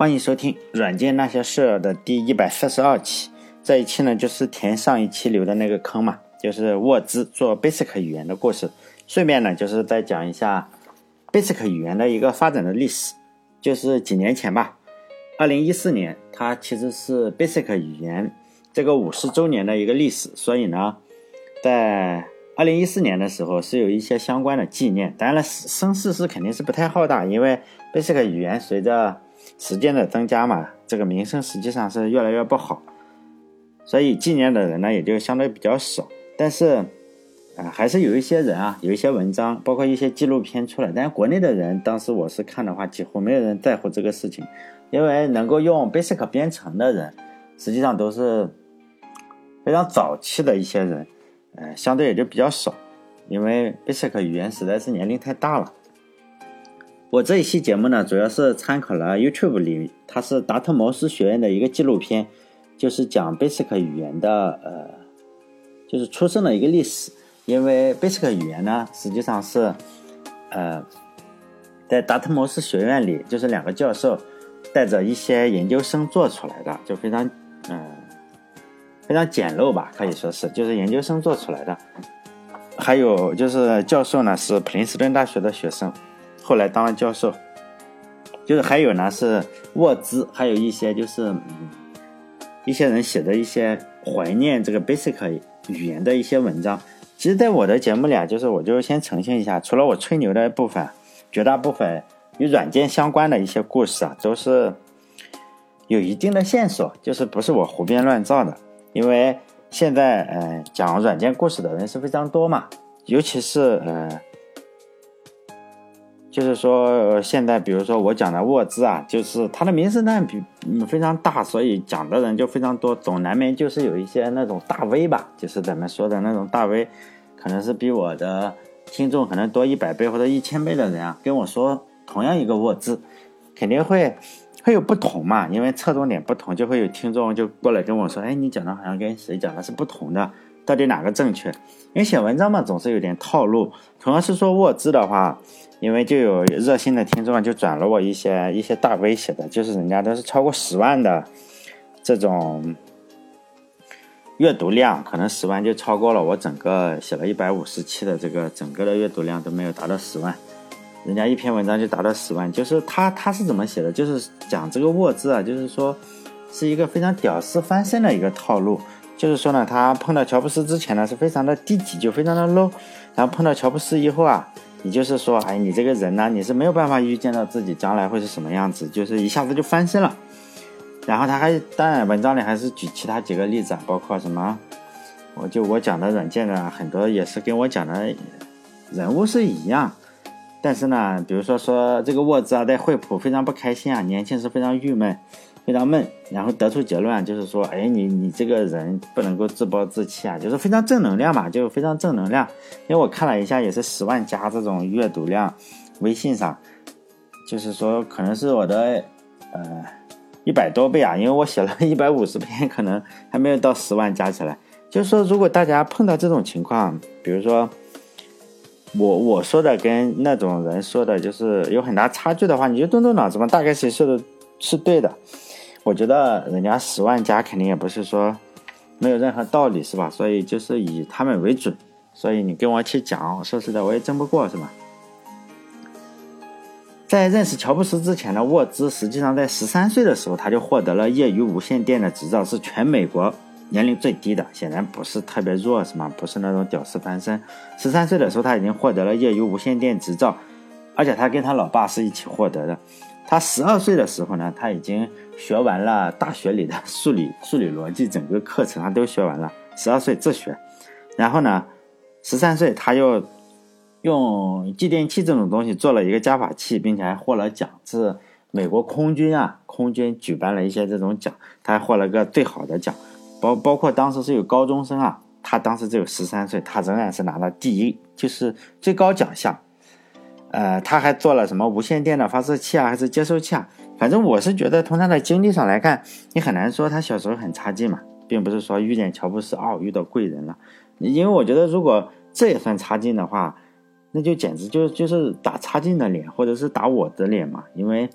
欢迎收听《软件那些事儿》的第一百四十二期。这一期呢，就是填上一期留的那个坑嘛，就是沃兹做 Basic 语言的故事。顺便呢，就是再讲一下 Basic 语言的一个发展的历史。就是几年前吧，二零一四年，它其实是 Basic 语言这个五十周年的一个历史。所以呢，在二零一四年的时候是有一些相关的纪念。当然了，声势是肯定是不太浩大，因为 Basic 语言随着时间的增加嘛，这个名声实际上是越来越不好，所以纪念的人呢也就相对比较少。但是，啊，还是有一些人啊，有一些文章，包括一些纪录片出来。但国内的人当时我是看的话，几乎没有人在乎这个事情，因为能够用 Basic 编程的人，实际上都是非常早期的一些人，呃，相对也就比较少，因为 Basic 语言实在是年龄太大了。我这一期节目呢，主要是参考了 YouTube 里，它是达特茅斯学院的一个纪录片，就是讲 Basic 语言的，呃，就是出生的一个历史。因为 Basic 语言呢，实际上是，呃，在达特茅斯学院里，就是两个教授带着一些研究生做出来的，就非常，嗯，非常简陋吧，可以说是，就是研究生做出来的。还有就是教授呢，是普林斯顿大学的学生。后来当了教授，就是还有呢是沃兹，还有一些就是嗯，一些人写的一些怀念这个 Basic 语言的一些文章。其实，在我的节目里啊，就是我就先呈现一下，除了我吹牛的部分，绝大部分与软件相关的一些故事啊，都是有一定的线索，就是不是我胡编乱造的。因为现在嗯，讲软件故事的人是非常多嘛，尤其是呃。就是说，现在比如说我讲的沃兹啊，就是他的名声呢比非常大，所以讲的人就非常多，总难免就是有一些那种大 V 吧，就是咱们说的那种大 V，可能是比我的听众可能多一百倍或者一千倍的人啊，跟我说同样一个沃兹，肯定会会有不同嘛，因为侧重点不同，就会有听众就过来跟我说，哎，你讲的好像跟谁讲的是不同的，到底哪个正确？因为写文章嘛，总是有点套路，同样是说沃兹的话。因为就有热心的听众就转了我一些一些大 V 写的，就是人家都是超过十万的这种阅读量，可能十万就超过了我整个写了一百五十期的这个整个的阅读量都没有达到十万，人家一篇文章就达到十万，就是他他是怎么写的？就是讲这个沃兹啊，就是说是一个非常屌丝翻身的一个套路，就是说呢，他碰到乔布斯之前呢是非常的低级，就非常的 low，然后碰到乔布斯以后啊。也就是说，哎，你这个人呢，你是没有办法预见到自己将来会是什么样子，就是一下子就翻身了。然后他还当然文章里还是举其他几个例子，包括什么，我就我讲的软件的很多也是跟我讲的人物是一样。但是呢，比如说说这个沃兹啊，在惠普非常不开心啊，年轻时非常郁闷。非常闷，然后得出结论就是说，哎，你你这个人不能够自暴自弃啊，就是非常正能量嘛，就非常正能量。因为我看了一下，也是十万加这种阅读量，微信上，就是说可能是我的呃一百多倍啊，因为我写了一百五十篇，可能还没有到十万加起来。就是说，如果大家碰到这种情况，比如说我我说的跟那种人说的就是有很大差距的话，你就动动脑子嘛，大概谁说的是对的。我觉得人家十万加肯定也不是说没有任何道理，是吧？所以就是以他们为准。所以你跟我去讲，说实在我也争不过，是吧？在认识乔布斯之前的沃兹，实际上在十三岁的时候他就获得了业余无线电的执照，是全美国年龄最低的，显然不是特别弱，是吗？不是那种屌丝翻身。十三岁的时候他已经获得了业余无线电执照，而且他跟他老爸是一起获得的。他十二岁的时候呢，他已经学完了大学里的 数理数理逻辑整个课程，他都学完了。十二岁自学，然后呢，十三岁他又用继电器这种东西做了一个加法器，并且还获了奖，是美国空军啊，空军举办了一些这种奖，他还获了个最好的奖。包包括当时是有高中生啊，他当时只有十三岁，他仍然是拿了第一，就是最高奖项。呃，他还做了什么无线电的发射器啊，还是接收器啊？反正我是觉得，从他的经历上来看，你很难说他小时候很差劲嘛，并不是说遇见乔布斯哦，遇到贵人了。因为我觉得，如果这也算差劲的话，那就简直就就是打差劲的脸，或者是打我的脸嘛。因为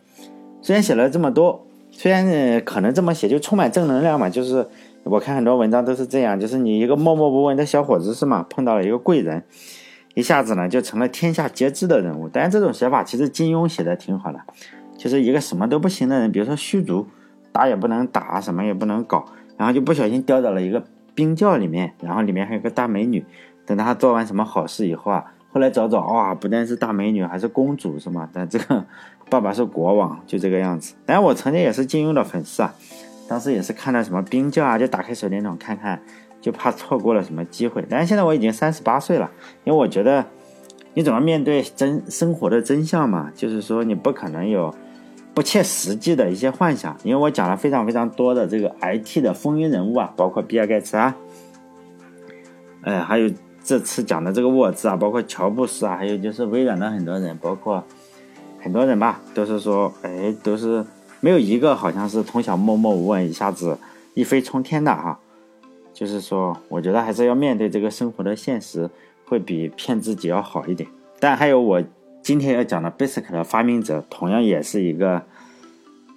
虽然写了这么多，虽然可能这么写就充满正能量嘛，就是我看很多文章都是这样，就是你一个默默无闻的小伙子是吗？碰到了一个贵人，一下子呢就成了天下皆知的人物。但是这种写法其实金庸写的挺好的，就是一个什么都不行的人，比如说虚竹，打也不能打，什么也不能搞，然后就不小心掉到了一个冰窖里面，然后里面还有个大美女，等他做完什么好事以后啊。后来找找，哇，不但是大美女，还是公主，是吗？但这个爸爸是国王，就这个样子。但我曾经也是金庸的粉丝啊，当时也是看到什么冰窖啊，就打开手电筒看看，就怕错过了什么机会。但是现在我已经三十八岁了，因为我觉得你总要面对真生活的真相嘛，就是说你不可能有不切实际的一些幻想。因为我讲了非常非常多的这个 IT 的风云人物啊，包括比尔盖茨啊，哎，还有。这次讲的这个沃兹啊，包括乔布斯啊，还有就是微软的很多人，包括很多人吧，都是说，哎，都是没有一个好像是从小默默无闻，一下子一飞冲天的哈。就是说，我觉得还是要面对这个生活的现实，会比骗自己要好一点。但还有我今天要讲的 Basic 的发明者，同样也是一个，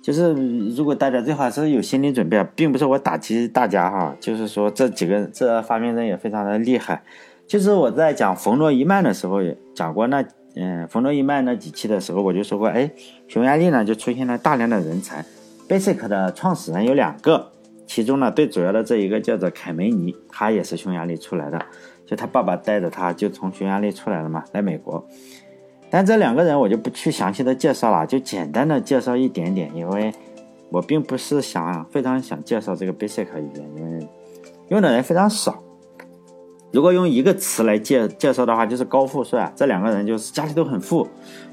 就是如果大家最好是有心理准备，并不是我打击大家哈，就是说这几个这发明人也非常的厉害。就是我在讲冯诺依曼的时候也讲过，那嗯，冯诺依曼那几期的时候我就说过，哎，匈牙利呢就出现了大量的人才，Basic 的创始人有两个，其中呢最主要的这一个叫做凯梅尼，他也是匈牙利出来的，就他爸爸带着他就从匈牙利出来了嘛，来美国。但这两个人我就不去详细的介绍了，就简单的介绍一点点，因为我并不是想非常想介绍这个 Basic 语言，因为用的人非常少。如果用一个词来介介绍的话，就是高富帅。这两个人就是家里都很富，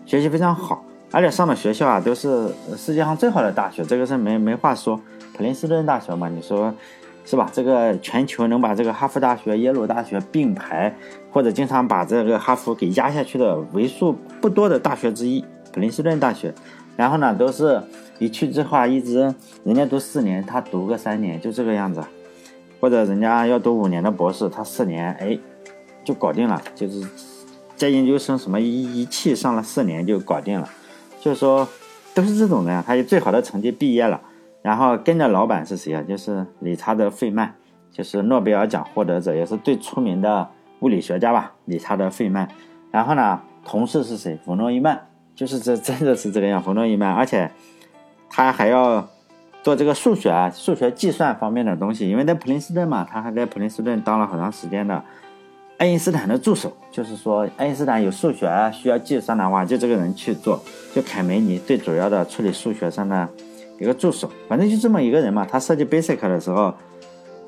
学习非常好，而且上的学校啊都是世界上最好的大学，这个是没没话说。普林斯顿大学嘛，你说是吧？这个全球能把这个哈佛大学、耶鲁大学并排，或者经常把这个哈佛给压下去的为数不多的大学之一，普林斯顿大学。然后呢，都是一去之后，一直人家读四年，他读个三年，就这个样子。或者人家要读五年的博士，他四年哎就搞定了，就是在研究生什么仪器上了四年就搞定了，就是说都是这种人，他以最好的成绩毕业了，然后跟着老板是谁啊？就是理查德·费曼，就是诺贝尔奖获得者，也是最出名的物理学家吧？理查德·费曼。然后呢，同事是谁？冯诺依曼，就是这真的是这个样，冯诺依曼，而且他还要。做这个数学啊，数学计算方面的东西，因为在普林斯顿嘛，他还在普林斯顿当了好长时间的爱因斯坦的助手。就是说，爱因斯坦有数学需要计算的话，就这个人去做。就凯梅尼最主要的处理数学上的一个助手，反正就这么一个人嘛。他设计 Basic 的时候，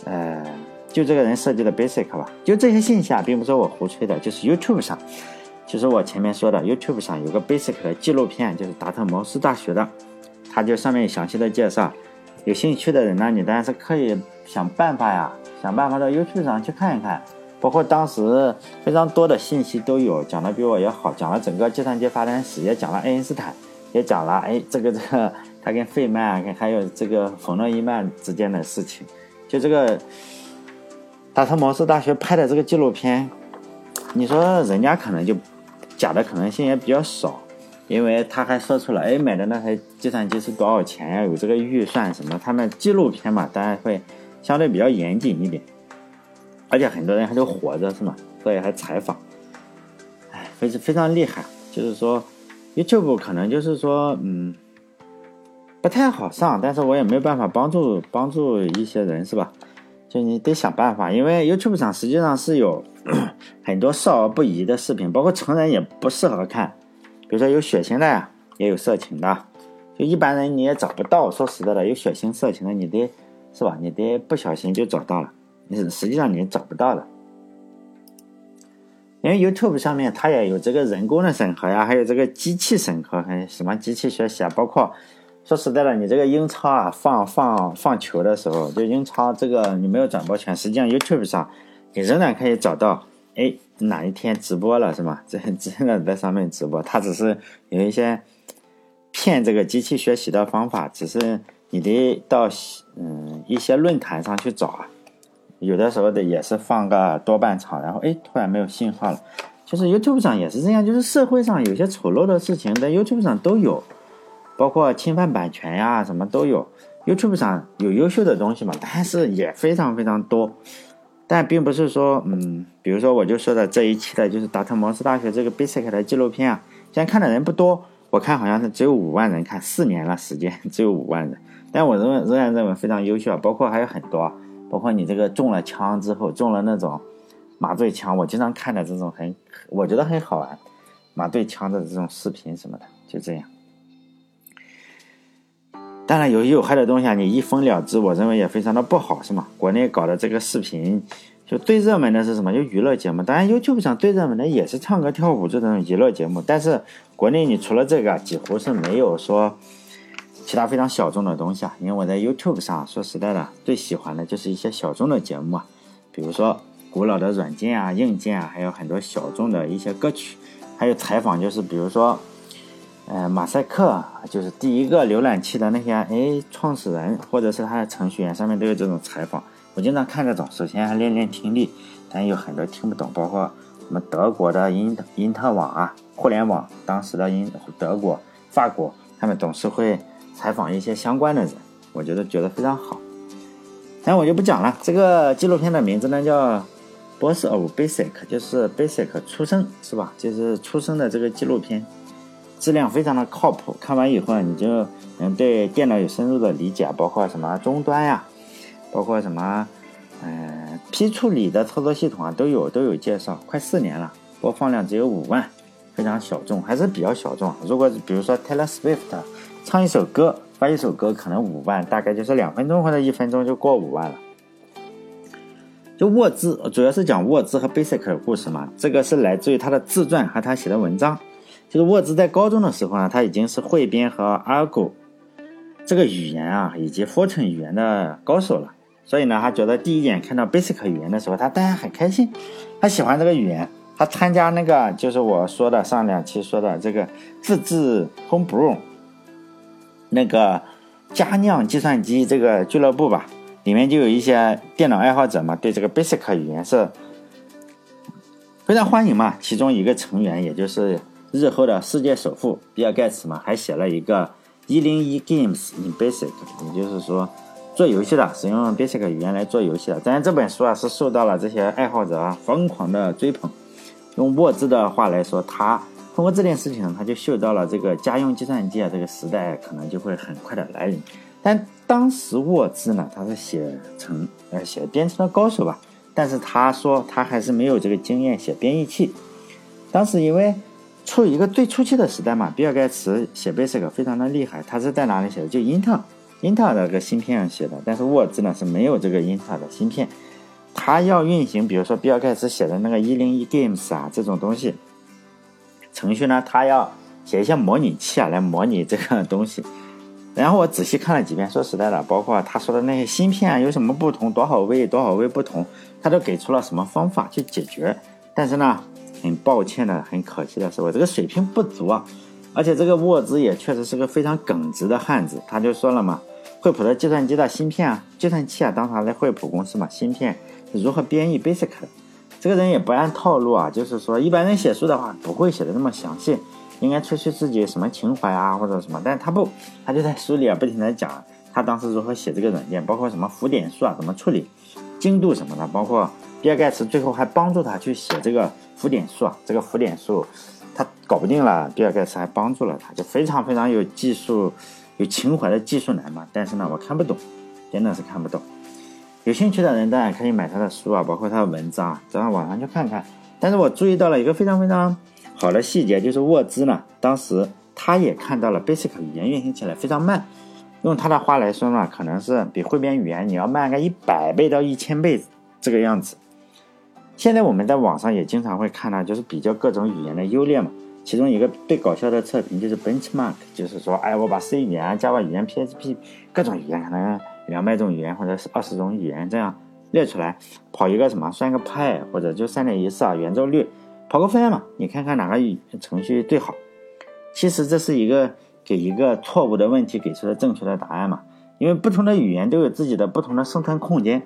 呃，就这个人设计的 Basic 吧。就这些信息啊，并不是我胡吹的，就是 YouTube 上，就是我前面说的 YouTube 上有个 Basic 的纪录片，就是达特茅斯大学的，他就上面详细的介绍。有兴趣的人呢，你当然是可以想办法呀，想办法到 YouTube 上去看一看，包括当时非常多的信息都有，讲的比我也好，讲了整个计算机发展史，也讲了爱因斯坦，也讲了哎这个这个他跟费曼还有这个冯诺依曼之间的事情，就这个达特茅斯大学拍的这个纪录片，你说人家可能就假的可能性也比较少。因为他还说出了，哎，买的那台计算机是多少钱呀？有这个预算什么？他们纪录片嘛，当然会相对比较严谨一点，而且很多人还都活着，是吗？所以还采访，哎，非常非常厉害。就是说，YouTube 可能就是说，嗯，不太好上，但是我也没有办法帮助帮助一些人，是吧？就你得想办法，因为 YouTube 上实际上是有 很多少儿不宜的视频，包括成人也不适合看。比如说有血腥的呀，也有色情的，就一般人你也找不到。说实在的，有血腥色情的，你得是吧？你得不小心就找到了，你实际上你找不到的。因为 YouTube 上面它也有这个人工的审核呀，还有这个机器审核，还有什么机器学习啊，包括说实在的，你这个英超啊放放放球的时候，就英超这个你没有转播权，实际上 YouTube 上你仍然可以找到。哎，哪一天直播了是吗？这真的在上面直播，他只是有一些骗这个机器学习的方法，只是你得到嗯一些论坛上去找啊。有的时候的也是放个多半场，然后哎突然没有信号了。就是 YouTube 上也是这样，就是社会上有些丑陋的事情在 YouTube 上都有，包括侵犯版权呀，什么都有。YouTube 上有优秀的东西嘛，但是也非常非常多。但并不是说，嗯，比如说我就说的这一期的就是达特茅斯大学这个 Basic 的纪录片啊，现在看的人不多，我看好像是只有五万人看，四年了时间 只有五万人。但我仍仍然认为非常优秀啊，包括还有很多，包括你这个中了枪之后中了那种麻醉枪，我经常看的这种很，我觉得很好玩，麻醉枪的这种视频什么的，就这样。当然有有害的东西啊，你一封了之，我认为也非常的不好，是吗？国内搞的这个视频，就最热门的是什么？就娱乐节目。当然，YouTube 上最热门的也是唱歌跳舞这种娱乐节目。但是国内你除了这个，几乎是没有说其他非常小众的东西啊。因为我在 YouTube 上说实在的，最喜欢的就是一些小众的节目啊，比如说古老的软件啊、硬件啊，还有很多小众的一些歌曲，还有采访，就是比如说。呃，马赛克就是第一个浏览器的那些哎创始人或者是他的程序员，上面都有这种采访。我经常看这种，首先还练练听力，但有很多听不懂，包括什么德国的因因特网啊，互联网当时的因德国、法国，他们总是会采访一些相关的人，我觉得觉得非常好。但我就不讲了。这个纪录片的名字呢叫《Boss of Basic》，就是 Basic 出生是吧？就是出生的这个纪录片。质量非常的靠谱，看完以后你就能对电脑有深入的理解，包括什么终端呀，包括什么，嗯，批处理的操作系统啊，都有都有介绍。快四年了，播放量只有五万，非常小众，还是比较小众。如果比如说 Taylor Swift 唱一首歌，发一首歌，可能五万，大概就是两分钟或者一分钟就过五万了。就沃兹，主要是讲沃兹和 Basic 的故事嘛，这个是来自于他的自传和他写的文章。这个沃兹在高中的时候呢，他已经是汇编和 Argo 这个语言啊，以及 Fortran 语言的高手了。所以呢，他觉得第一眼看到 Basic 语言的时候，他当然很开心，他喜欢这个语言。他参加那个就是我说的上两期说的这个自制 Homebrew 那个佳酿计算机这个俱乐部吧，里面就有一些电脑爱好者嘛，对这个 Basic 语言是非常欢迎嘛。其中一个成员也就是。日后的世界首富比尔盖茨嘛，还写了一个一零一 Games in Basic，也就是说做游戏的，使用 Basic 语言来做游戏的。当然这本书啊是受到了这些爱好者啊疯狂的追捧。用沃兹的话来说，他通过这件事情，他就嗅到了这个家用计算机啊这个时代可能就会很快的来临。但当时沃兹呢，他是写成呃写编程的高手吧，但是他说他还是没有这个经验写编译器。当时因为处于一个最初期的时代嘛，比尔盖茨写 Basic 非常的厉害，他是在哪里写的？就英特尔，英特尔的个芯片上写的。但是沃兹呢是没有这个英特尔的芯片，他要运行，比如说比尔盖茨写的那个一零一 Games 啊这种东西，程序呢，他要写一些模拟器啊来模拟这个东西。然后我仔细看了几遍，说实在的，包括他说的那些芯片啊有什么不同，多少位多少位不同，他都给出了什么方法去解决。但是呢。很抱歉的，很可惜的是，我这个水平不足啊，而且这个沃兹也确实是个非常耿直的汉子。他就说了嘛，惠普的计算机的芯片啊，计算器啊，当时在惠普公司嘛，芯片是如何编译 Basic 的？这个人也不按套路啊，就是说一般人写书的话不会写的那么详细，应该吹吹自己什么情怀啊或者什么，但是他不，他就在书里啊不停的讲他当时如何写这个软件，包括什么浮点数啊怎么处理，精度什么的，包括比尔盖茨最后还帮助他去写这个。浮点数啊，这个浮点数，他搞不定了。比尔盖茨还帮助了他，就非常非常有技术、有情怀的技术男嘛。但是呢，我看不懂，真的是看不懂。有兴趣的人当然可以买他的书啊，包括他的文章，走上网上去看看。但是我注意到了一个非常非常好的细节，就是沃兹呢，当时他也看到了 Basic 语言运行起来非常慢。用他的话来说呢，可能是比汇编语言你要慢个一百倍到一千倍这个样子。现在我们在网上也经常会看到，就是比较各种语言的优劣嘛。其中一个最搞笑的测评就是 benchmark，就是说，哎，我把 C 语言、Java 语言、PHP 各种语言，可能两百种语言或者是二十种语言这样列出来，跑一个什么，算个派或者就三点一四啊圆周率，跑个分嘛，你看看哪个语程序最好。其实这是一个给一个错误的问题给出了正确的答案嘛，因为不同的语言都有自己的不同的生存空间。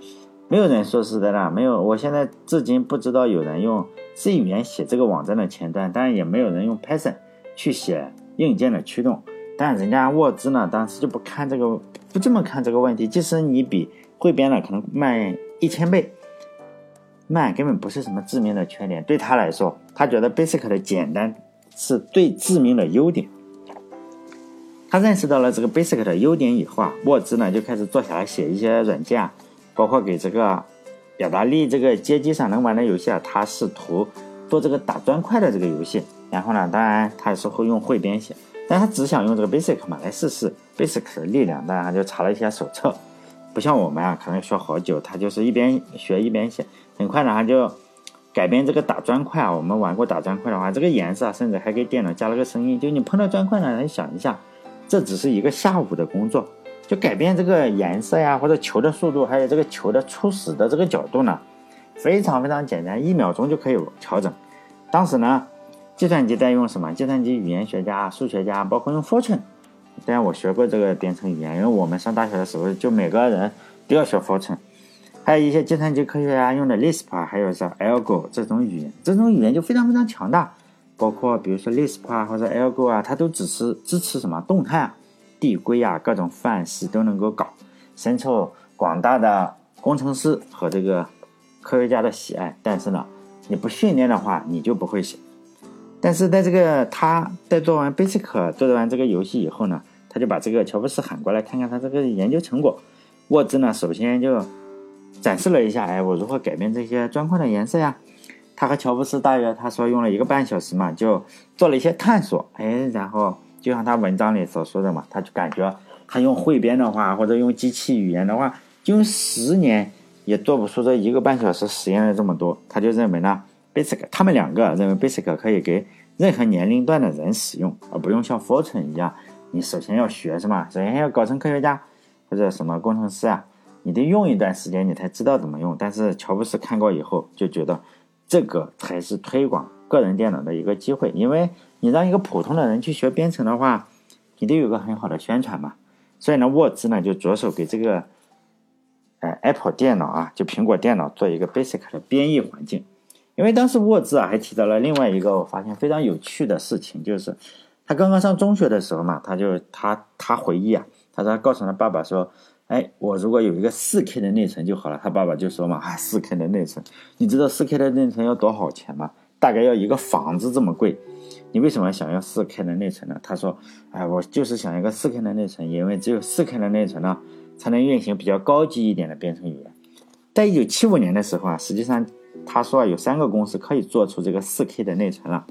没有人说实在的，没有。我现在至今不知道有人用 C 语言写这个网站的前端，当然也没有人用 Python 去写硬件的驱动。但人家沃兹呢，当时就不看这个，不这么看这个问题。即使你比汇编呢可能慢一千倍，慢根本不是什么致命的缺点。对他来说，他觉得 Basic 的简单是最致命的优点。他认识到了这个 Basic 的优点以后啊，沃兹呢就开始坐下来写一些软件啊，包括给这个表达力这个街机上能玩的游戏啊，他试图做这个打砖块的这个游戏。然后呢，当然他也是会用汇编写，但他只想用这个 Basic 嘛来试试 Basic 的力量。当然他就查了一些手册，不像我们啊，可能学好久。他就是一边学一边写，很快呢他就改变这个打砖块啊。我们玩过打砖块的话，这个颜色甚至还给电脑加了个声音，就你碰到砖块呢，来想一下，这只是一个下午的工作，就改变这个颜色呀，或者球的速度，还有这个球的初始的这个角度呢，非常非常简单，一秒钟就可以调整。当时呢。计算机在用什么？计算机语言学家、数学家，包括用 Fortran。当然，我学过这个编程语言，因为我们上大学的时候就每个人都要学 Fortran。还有一些计算机科学家用的 Lisp，还有是 Algo 这种语言，这种语言就非常非常强大。包括比如说 Lisp 啊，或者 Algo 啊，它都支持支持什么动态啊、递归啊，各种范式都能够搞，深受广大的工程师和这个科学家的喜爱。但是呢，你不训练的话，你就不会写。但是在这个他在做完 Basic 做完这个游戏以后呢，他就把这个乔布斯喊过来看看他这个研究成果。沃兹呢，首先就展示了一下，哎，我如何改变这些砖块的颜色呀？他和乔布斯大约他说用了一个半小时嘛，就做了一些探索，哎，然后就像他文章里所说的嘛，他就感觉他用汇编的话，或者用机器语言的话，就用十年也做不出这一个半小时实验的这么多。他就认为呢。Basic，他们两个认为 Basic 可以给任何年龄段的人使用，而不用像 Fortran 一样，你首先要学是吗？首先要搞成科学家或者什么工程师啊，你得用一段时间你才知道怎么用。但是乔布斯看过以后就觉得，这个才是推广个人电脑的一个机会，因为你让一个普通的人去学编程的话，你得有个很好的宣传嘛。所以呢，沃兹呢就着手给这个，呃，Apple 电脑啊，就苹果电脑做一个 Basic 的编译环境。因为当时沃兹啊还提到了另外一个我发现非常有趣的事情，就是他刚刚上中学的时候嘛，他就他他回忆啊，他说他告诉他爸爸说，哎，我如果有一个四 K 的内存就好了。他爸爸就说嘛，啊，四 K 的内存，你知道四 K 的内存要多少钱吗？大概要一个房子这么贵。你为什么想要四 K 的内存呢？他说，哎，我就是想一个四 K 的内存，因为只有四 K 的内存呢，才能运行比较高级一点的编程语言。在一九七五年的时候啊，实际上。他说有三个公司可以做出这个四 K 的内存了，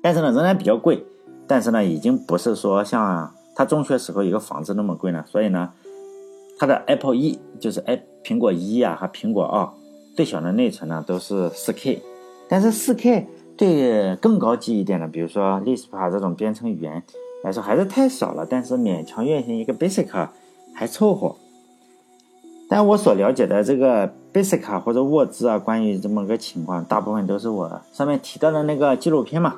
但是呢仍然比较贵，但是呢已经不是说像他中学时候一个房子那么贵了，所以呢，它的 Apple 一就是哎苹果一啊和苹果二最小的内存呢都是四 K，但是四 K 对更高级一点的，比如说 Lisp 这种编程语言来说还是太少了，但是勉强运行一个 Basic 还凑合。但我所了解的这个 Basic 或者沃兹啊，关于这么个情况，大部分都是我上面提到的那个纪录片嘛，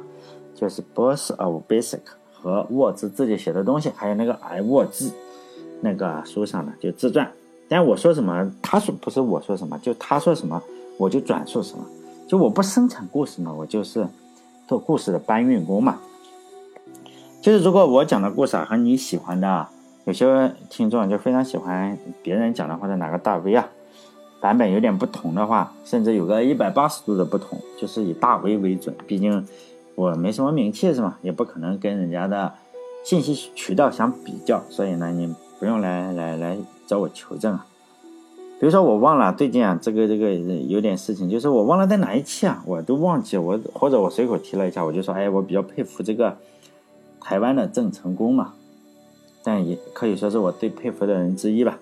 就是 Boss of Basic 和沃兹自己写的东西，还有那个 I 沃兹那个书上的就自传。但我说什么，他说不是我说什么，就他说什么我就转述什么。就我不生产故事嘛，我就是做故事的搬运工嘛。就是如果我讲的故事啊和你喜欢的。有些听众就非常喜欢别人讲的或者哪个大 V 啊版本有点不同的话，甚至有个一百八十度的不同，就是以大 V 为准。毕竟我没什么名气是吗？也不可能跟人家的信息渠道相比较，所以呢，你不用来来来找我求证啊。比如说我忘了最近啊，这个这个有点事情，就是我忘了在哪一期啊，我都忘记我或者我随口提了一下，我就说哎，我比较佩服这个台湾的郑成功嘛。但也可以说是我最佩服的人之一吧。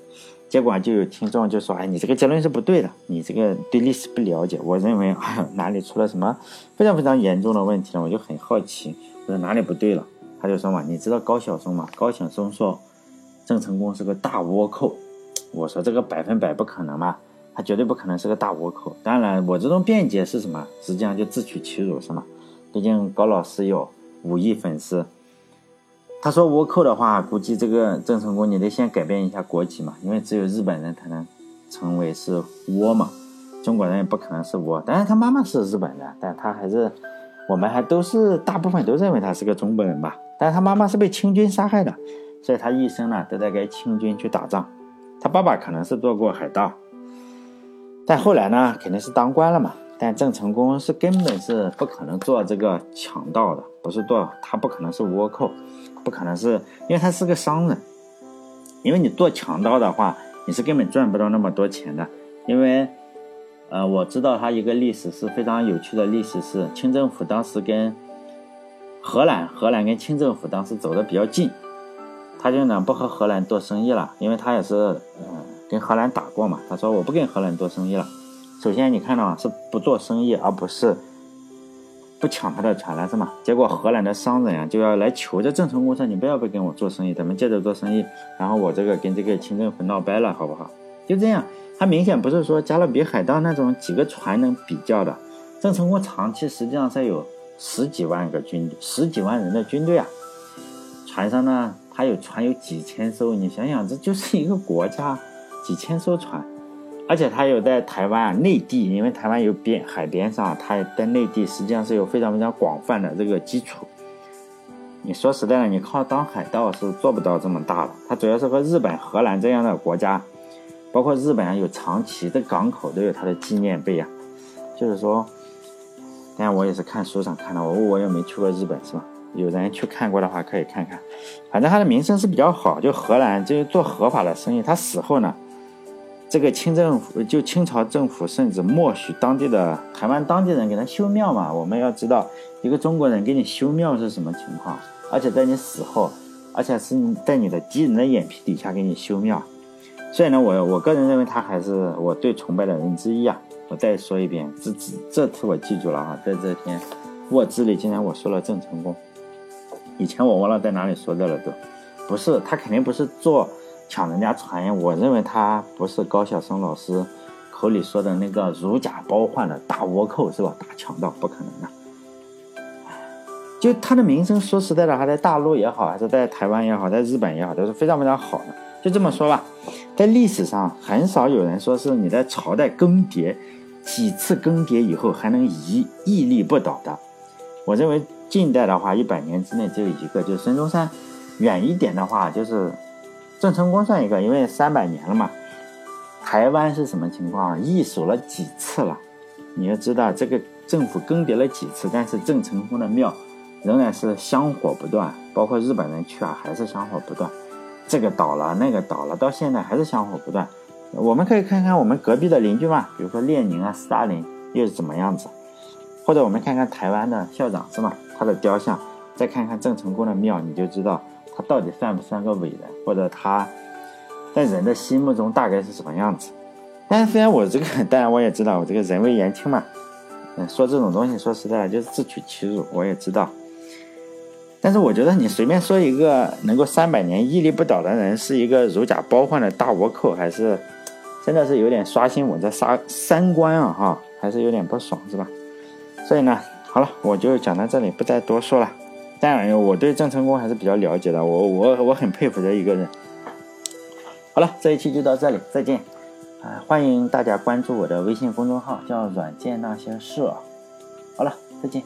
结果就有听众就说：“哎，你这个结论是不对的，你这个对历史不了解。”我认为 哪里出了什么非常非常严重的问题呢？我就很好奇，我说哪里不对了？他就说嘛：“你知道高晓松吗？高晓松说郑成功是个大倭寇。”我说这个百分百不可能嘛，他绝对不可能是个大倭寇。当然，我这种辩解是什么？实际上就自取其辱，是吗？毕竟高老师有五亿粉丝。他说倭寇的话，估计这个郑成功你得先改变一下国籍嘛，因为只有日本人才能成为是倭嘛，中国人也不可能是倭。但是他妈妈是日本人，但他还是，我们还都是大部分都认为他是个中国人吧。但是他妈妈是被清军杀害的，所以他一生呢都在跟清军去打仗。他爸爸可能是做过海盗，但后来呢肯定是当官了嘛。但郑成功是根本是不可能做这个强盗的，不是做他不可能是倭寇，不可能是因为他是个商人。因为你做强盗的话，你是根本赚不到那么多钱的。因为，呃，我知道他一个历史是非常有趣的历史，是清政府当时跟荷兰，荷兰跟清政府当时走的比较近，他就呢不和荷兰做生意了，因为他也是嗯跟荷兰打过嘛。他说我不跟荷兰做生意了。首先你看到是不做生意，而不是。不抢他的船了是吗？结果荷兰的商人啊就要来求着郑成功说：“你不要不跟我做生意，咱们接着做生意。然后我这个跟这个清政府闹掰了，好不好？”就这样，他明显不是说加勒比海盗那种几个船能比较的。郑成功长期实际上是有十几万个军，十几万人的军队啊。船上呢，他有船有几千艘，你想想，这就是一个国家几千艘船。而且他有在台湾内地，因为台湾有边海边上，他在内地实际上是有非常非常广泛的这个基础。你说实在的，你靠当海盗是做不到这么大的。他主要是和日本、荷兰这样的国家，包括日本啊，有长崎的港口都有他的纪念碑啊。就是说，但我也是看书上看的，我我也没去过日本，是吧？有人去看过的话可以看看。反正他的名声是比较好，就荷兰就是做合法的生意。他死后呢？这个清政府就清朝政府甚至默许当地的台湾当地人给他修庙嘛。我们要知道，一个中国人给你修庙是什么情况？而且在你死后，而且是在你的敌人的眼皮底下给你修庙。所以呢，我我个人认为他还是我最崇拜的人之一啊。我再说一遍，这这这次我记住了啊，在这天卧资里，今天我说了郑成功，以前我忘了在哪里说的了都，不是他肯定不是做。抢人家船，我认为他不是高晓松老师口里说的那个如假包换的大倭寇，是吧？大强盗不可能的。就他的名声，说实在的，还在大陆也好，还是在台湾也好，在日本也好，都是非常非常好的。就这么说吧，在历史上很少有人说是你在朝代更迭几次更迭以后还能屹屹立不倒的。我认为近代的话，一百年之内只有一个，就是孙中山；远一点的话，就是。郑成功算一个，因为三百年了嘛。台湾是什么情况？易手了几次了？你要知道，这个政府更迭了几次，但是郑成功的庙仍然是香火不断，包括日本人去啊，还是香火不断。这个倒了，那个倒了，到现在还是香火不断。我们可以看看我们隔壁的邻居嘛，比如说列宁啊、斯大林又是怎么样子？或者我们看看台湾的校长是吗？他的雕像，再看看郑成功的庙，你就知道。他到底算不算个伟人，或者他在人的心目中大概是什么样子？但是虽然我这个，当然我也知道我这个人微言轻嘛，嗯，说这种东西说实在的就是自取其辱，我也知道。但是我觉得你随便说一个能够三百年屹立不倒的人是一个如假包换的大倭寇，还是真的是有点刷新我这三三观啊哈，还是有点不爽是吧？所以呢，好了，我就讲到这里，不再多说了。当然，我对郑成功还是比较了解的，我我我很佩服的一个人。好了，这一期就到这里，再见。啊，欢迎大家关注我的微信公众号，叫“软件那些事”。好了，再见。